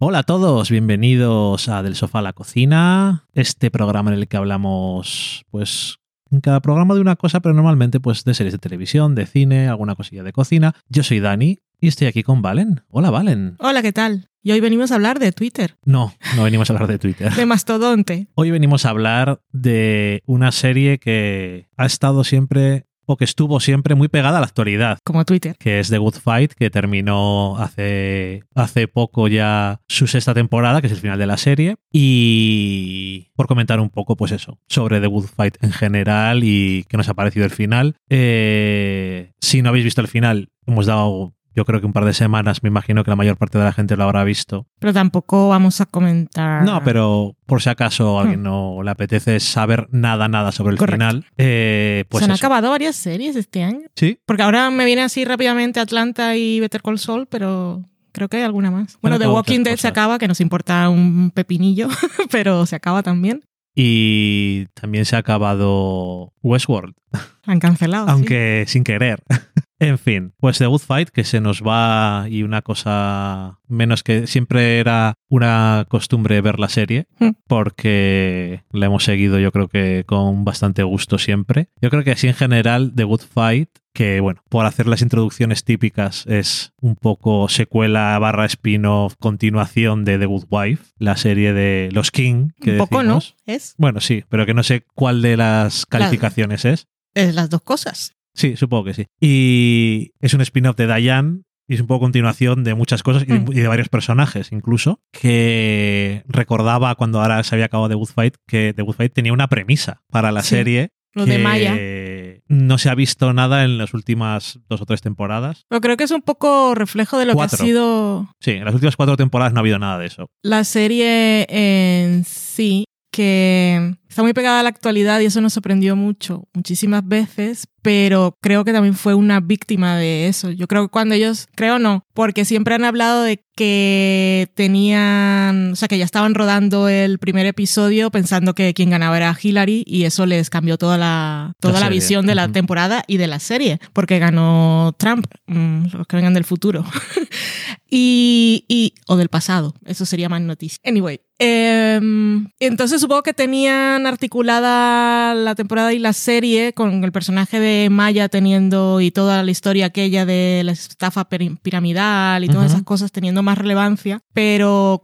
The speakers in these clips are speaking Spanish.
Hola a todos, bienvenidos a Del Sofá a la Cocina, este programa en el que hablamos, pues, en cada programa de una cosa, pero normalmente, pues, de series de televisión, de cine, alguna cosilla de cocina. Yo soy Dani y estoy aquí con Valen. Hola, Valen. Hola, ¿qué tal? Y hoy venimos a hablar de Twitter, No, no venimos a hablar de Twitter. de Mastodonte. Hoy venimos a hablar de una serie que ha estado siempre, o que estuvo siempre muy pegada a la actualidad. Como Twitter. que es The Good Fight, que terminó hace, hace poco ya su sexta temporada, que es el final de la serie. Y por comentar un poco, pues eso, sobre The Good Fight en general y qué nos ha parecido el final. Eh, si no habéis visto el final, hemos dado, yo creo que un par de semanas, me imagino que la mayor parte de la gente lo habrá visto. Pero tampoco vamos a comentar. No, pero por si acaso a alguien Hmm. no le apetece saber nada, nada sobre el Correcto. final, eh, pues Se han eso. acabado varias series este año. Sí, Porque ahora me viene así rápidamente Atlanta y Better Call Saul, pero creo que hay alguna más. Bueno, The Walking Dead se acaba, que nos importa un pepinillo, pero se acaba también. y también se ha acabado Westworld. Han cancelado. sí. aunque sin querer. en fin, pues The Good Fight, que se nos va y una cosa menos que siempre era una costumbre ver la serie, Hmm. porque la hemos seguido yo creo que con bastante gusto siempre. Yo creo que así en general The Good Fight, que bueno, por hacer las introducciones típicas es un poco secuela barra spin-off, continuación de The Good Wife, la serie de los King, que Un poco, ¿no? Es, Bueno, sí, pero que no sé cuál de las calificaciones es. es las dos cosas. Sí, supongo que sí. Y es un spin-off de Diane y es un poco continuación de muchas cosas y, Mm. y de varios personajes incluso, que recordaba cuando ahora se había acabado The Good Fight que The Good Fight tenía una premisa para la Sí, serie Lo que de Maya. no se ha visto nada en las últimas dos o tres temporadas. Pero creo que es un poco reflejo de lo Cuatro. que ha sido Sí, en las últimas cuatro temporadas no ha habido nada de eso. la serie en sí, que está muy pegada a la actualidad y eso nos sorprendió mucho, muchísimas veces, pero creo que también fue una víctima de eso. Yo creo que cuando ellos, creo no, porque siempre han hablado de que tenían, o sea, que ya estaban rodando el primer episodio pensando que quien ganaba era Hillary y eso les cambió toda la, toda la, serie. visión de la Ujú. temporada y de la serie, porque ganó Trump, mm, los que vengan del futuro. y, y- o del pasado, eso sería más noticia. Anyway, em, entonces supongo que tenían articulada la temporada y la serie con el personaje de Maya teniendo y toda la historia aquella de la estafa piramidal y todas esas cosas teniendo más relevancia, pero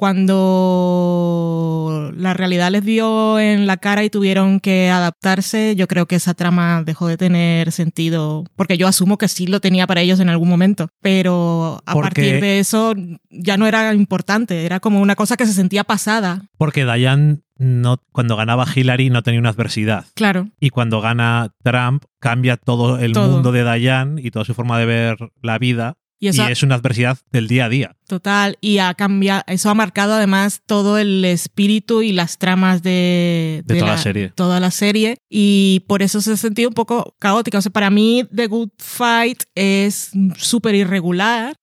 cuando la realidad les dio en la cara y tuvieron que adaptarse, yo creo que esa trama dejó de tener sentido, porque yo asumo que sí lo tenía para ellos en algún momento, pero a Porque- partir de eso ya no era importante, era como una cosa que se sentía pasada. Porque Diane no, cuando ganaba Hillary no tenía una adversidad. Claro, Y cuando gana Trump, cambia todo el Todo. mundo de Diane y toda su forma de ver la vida. Y eso y es una adversidad del día a día. total y ha cambiado, eso ha marcado además todo el espíritu y las tramas de, De toda la serie. toda la serie y por eso se ha sentido un poco caótica. O sea, para mí The Good Fight es súper irregular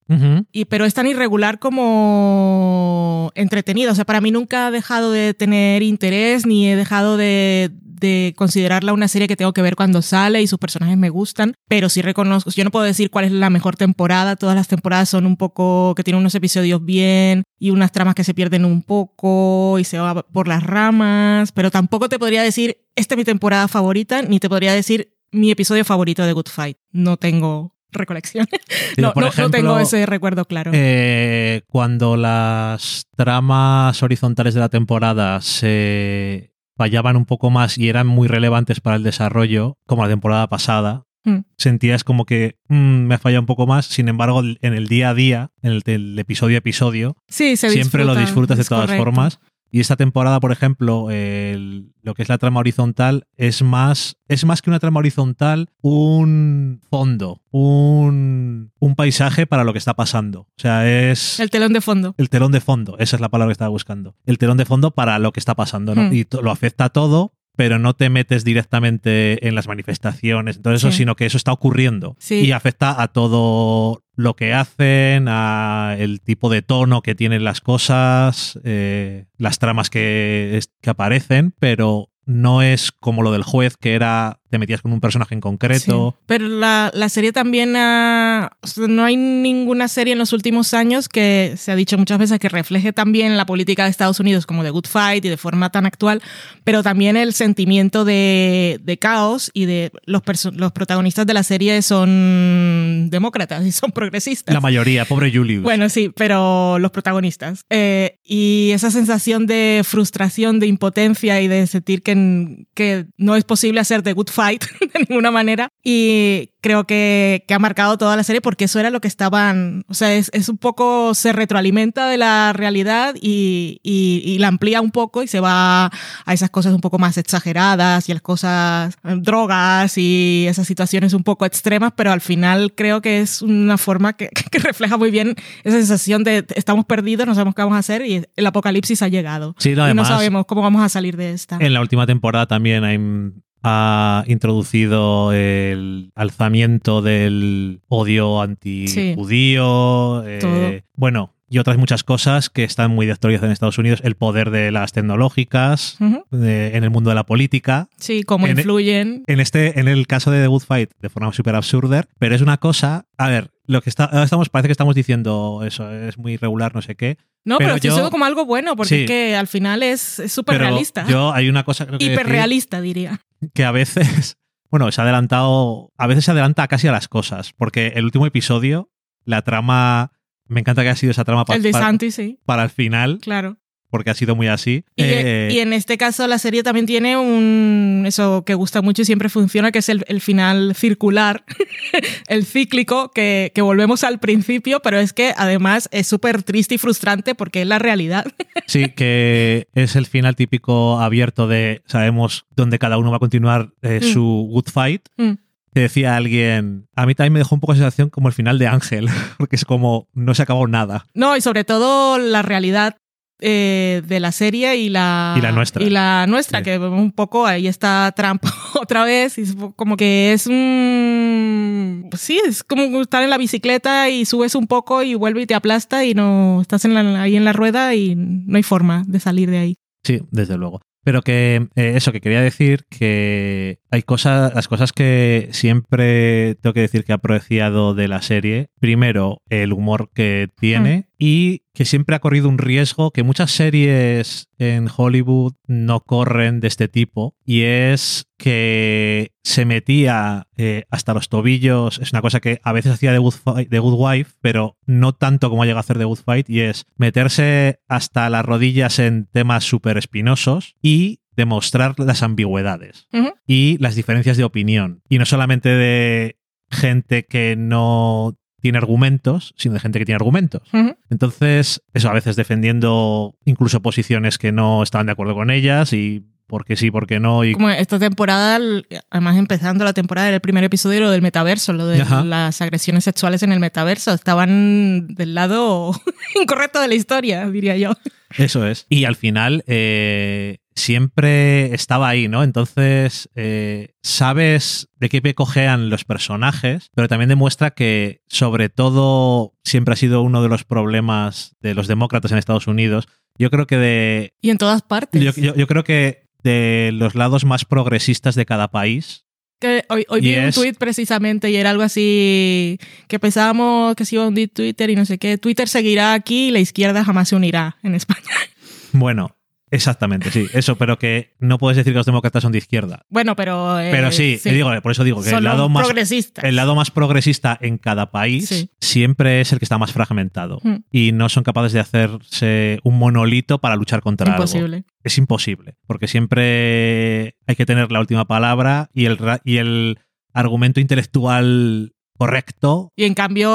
y, pero es tan irregular como entretenido. O sea, para mí nunca ha dejado de tener interés ni he dejado de, de considerarla una serie que tengo que ver cuando sale y sus personajes me gustan, pero sí reconozco, yo no puedo decir cuál es la mejor temporada, todas las temporadas son un poco, que tienen unos episodios bien y unas tramas que se pierden un poco y se va por las ramas, pero tampoco te podría decir, esta es mi temporada favorita, ni te podría decir mi episodio favorito de Good Fight. No tengo recolección. No, no- no tengo ese recuerdo claro. eh, cuando las tramas horizontales de la temporada se fallaban un poco más y eran muy relevantes para el desarrollo, como la temporada pasada, Mm. sentías como que mm, me falla un poco más. Sin embargo, en el día a día, en el, el episodio a episodio, Sí, siempre lo disfruta, disfrutas de todas correcto. formas. Y esta temporada, por ejemplo, el- lo que es la trama horizontal es más, es más que una trama horizontal, un fondo, un, un paisaje para lo que está pasando. O sea, es El telón de fondo. el telón de fondo, esa es la palabra que estaba buscando. El telón de fondo para lo que está pasando, ¿no? Hmm. Y lo afecta a todo, pero no te metes directamente en las manifestaciones, todo eso, Sí. sino que eso está ocurriendo Sí. y afecta a todo lo que hacen, a el tipo de tono que tienen las cosas, eh, las tramas que, que aparecen, pero no es como lo del juez, que era te metías con un personaje en concreto. Sí. Pero la, la, serie también ha, o sea, no hay ninguna serie en los últimos años que se ha dicho muchas veces que refleje también la política de Estados Unidos como de Good Fight y de forma tan actual, pero también el sentimiento de, de caos y de los, los protagonistas de la serie son demócratas y son progresistas. La mayoría, pobre Julius. Bueno, sí, pero los protagonistas. Eh, y esa sensación de frustración, de impotencia y de sentir que, que no es posible hacer The Good Fight de ninguna manera. Y creo que, que, ha marcado toda la serie porque eso era lo que estaban, o sea, es, es un poco, se retroalimenta de la realidad y, y, y, la amplía un poco y se va a esas cosas un poco más exageradas y a las cosas, drogas y esas situaciones un poco extremas, pero al final creo que es una forma que, que refleja muy bien esa sensación de estamos perdidos, no sabemos qué vamos a hacer y el apocalipsis ha llegado. Sí, no, y además, no sabemos cómo vamos a salir de esta. En la última temporada también hay ha introducido el alzamiento del odio antijudío. Sí. Eh, bueno, y otras muchas cosas que están muy de actualidad en Estados Unidos. El poder de las tecnológicas uh -huh. de, en el mundo de la política. Sí, cómo en, influyen. En, este, en el caso de The Good Fight, de forma súper absurda, pero es una cosa. A ver, lo que está, estamos, parece que estamos diciendo eso, es muy irregular, no sé qué. No, pero, pero yo, como algo bueno, porque sí, es que al final es súper realista. Yo hay una cosa. Hiperrealista, diría. Que a veces. Bueno, se ha adelantado. A veces se adelanta casi a las cosas. Porque el último episodio, la trama me encanta que haya sido esa trama para, el de para, Santi, sí. para el final. Claro. Porque ha sido muy así. Y, eh, y, en este caso la serie también tiene un eso que gusta mucho y siempre funciona, que es el, el final circular, el cíclico, que, que, volvemos al principio, pero es que además es súper triste y frustrante porque es la realidad. Sí, que es el final típico abierto de sabemos dónde cada uno va a continuar eh, mm. su good fight. Mm que decía alguien, a mí también me dejó un poco la sensación como el final de Ángel, porque es como no se acabó nada. No, y sobre todo la realidad eh, de la serie y la, y la nuestra. Y la nuestra, sí. que un poco ahí está Trump otra vez, y como que es un... Sí, es como estar en la bicicleta y subes un poco y vuelve y te aplasta y no estás en la, ahí en la rueda y no hay forma de salir de ahí. Sí, desde luego. Pero que eh, eso, que quería decir que hay cosas, las cosas que siempre tengo que decir que he apreciado de la serie. Primero, el humor que tiene mm. y que siempre ha corrido un riesgo que muchas series en Hollywood no corren de este tipo y es que se metía eh, hasta los tobillos, es una cosa que a veces hacía de Good, Fight, de Good Wife, pero no tanto como llega a hacer de Good Fight y es meterse hasta las rodillas en temas súper espinosos y demostrar las ambigüedades uh -huh. y las diferencias de opinión. Y no solamente de gente que no tiene argumentos, sino de gente que tiene argumentos. Uh -huh. Entonces, eso a veces defendiendo incluso posiciones que no estaban de acuerdo con ellas y porque sí, porque no. Y... Como esta temporada, además empezando la temporada del primer episodio, lo del metaverso, lo de Ajá. las agresiones sexuales en el metaverso, estaban del lado incorrecto de la historia, diría yo. Eso es. Y al final eh, siempre estaba ahí, ¿no? Entonces, eh, sabes de qué pie cojean los personajes, pero también demuestra que, sobre todo, siempre ha sido uno de los problemas de los demócratas en Estados Unidos. Yo creo que de... Y en todas partes. Yo, yo, yo creo que de los lados más progresistas de cada país. Que hoy, hoy vi es... un tweet precisamente y era algo así que pensábamos que se iba a hundir Twitter y no sé qué. Twitter seguirá aquí y la izquierda jamás se unirá en España. Bueno, Exactamente, sí, eso, pero que no puedes decir que los demócratas son de izquierda. Bueno, pero. Eh, pero sí, sí. Digo, por eso digo que el lado, más, el lado más progresista en cada país sí. siempre es el que está más fragmentado. Mm. Y no son capaces de hacerse un monolito para luchar contra imposible. algo. Es imposible, porque siempre hay que tener la última palabra y el, y el argumento intelectual correcto. Y en cambio,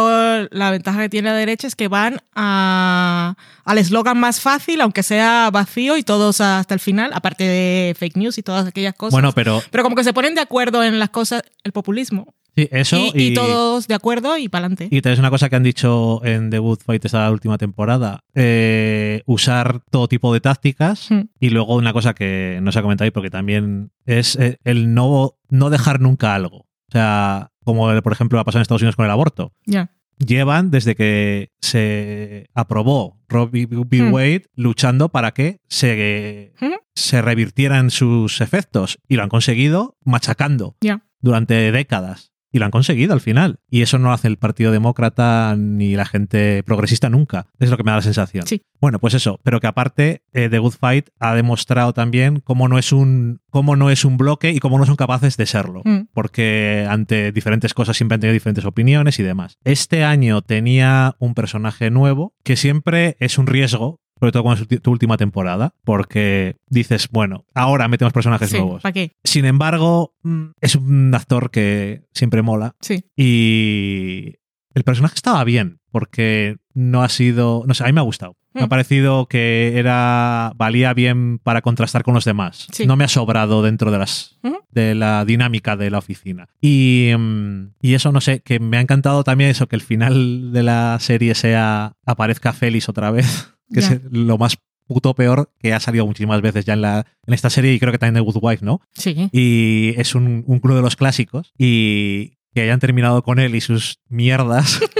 la ventaja que tiene la derecha es que van a, al eslogan más fácil, aunque sea vacío y todos hasta el final, aparte de fake news y todas aquellas cosas. Bueno, pero. Pero como que se ponen de acuerdo en las cosas, el populismo. Sí, eso. Y, y, y todos de acuerdo y para adelante. Y es una cosa que han dicho en The Good Fight esta última temporada: eh, usar todo tipo de tácticas. Hmm. Y luego una cosa que no se ha comentado ahí, porque también es eh, el no, no dejar nunca algo. O sea, como por ejemplo ha pasado en Estados Unidos con el aborto. Yeah. llevan desde que se aprobó Robbie B. Hmm. Wade luchando para que se, Hmm. se revirtieran sus efectos y lo han conseguido machacando durante décadas. Y lo han conseguido al final. Y eso no lo hace el Partido Demócrata ni la gente progresista nunca. Es lo que me da la sensación. Sí. Bueno, pues eso. Pero que aparte, eh, The Good Fight ha demostrado también cómo no es un, cómo no es un bloque y cómo no son capaces de serlo. Mm. Porque ante diferentes cosas siempre han tenido diferentes opiniones y demás. Este año tenía un personaje nuevo que siempre es un riesgo. Sobre todo cuando es tu- última temporada, porque dices, bueno, ahora metemos personajes Sí, nuevos. ¿para qué? Sin embargo, mm, es un actor que siempre mola Sí. y el personaje estaba bien porque no ha sido, no sé, a mí me ha gustado. Me ha Mm. parecido que era valía bien para contrastar con los demás. Sí. No me ha sobrado dentro de las de la dinámica de la oficina. Y, mm, y eso no sé, que me ha encantado también eso que el final de la serie sea aparezca Félix otra vez, que es lo más puto peor que ha salido muchísimas veces ya en la en esta serie y creo que también de Good Wife, ¿no? Sí. y es un, un club de los clásicos y que hayan terminado con él y sus mierdas.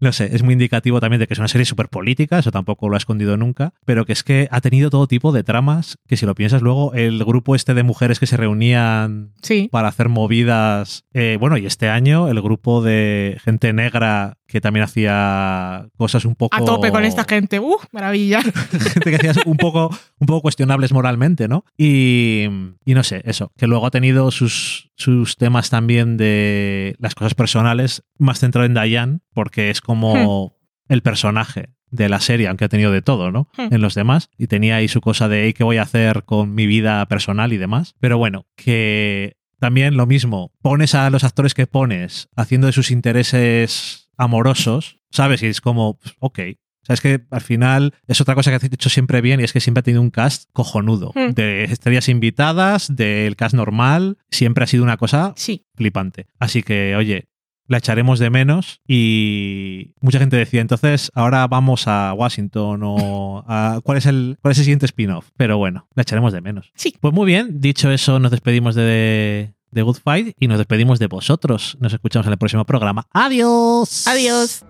No sé, es muy indicativo también de que es una serie súper política, eso tampoco lo ha escondido nunca, pero que es que ha tenido todo tipo de tramas, que si lo piensas luego, el grupo este de mujeres que se reunían Sí. para hacer movidas, eh, bueno, y este año el grupo de gente negra que también hacía cosas un poco... A tope con esta gente. ¡Uh! Maravilla. gente que hacía un poco, un poco cuestionables moralmente, ¿no? Y, y no sé, eso, que luego ha tenido sus, sus temas también de las cosas personales, más centrado en Diane, porque es como el personaje de la serie, aunque ha tenido de todo, ¿no? Hmm. En los demás. Y tenía ahí su cosa de "Ey, qué voy a hacer con mi vida personal y demás. Pero bueno, que también lo mismo, pones a los actores que pones haciendo de sus intereses amorosos, ¿sabes? Y es como, pues, ok. O sea, es que al final es otra cosa que has hecho siempre bien y es que siempre ha tenido un cast cojonudo. Hmm. De estrellas invitadas, del cast normal, siempre ha sido una cosa Sí. flipante. Así que, oye, la echaremos de menos y mucha gente decía, entonces ahora vamos a Washington o a... ¿Cuál es el, cuál es el siguiente spin-off? Pero bueno, la echaremos de menos. Sí. Pues muy bien, dicho eso, nos despedimos de, de Good Fight y nos despedimos de vosotros. Nos escuchamos en el próximo programa. ¡Adiós! Adiós.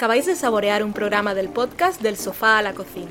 Acabáis de saborear un programa del podcast Del sofá a la cocina.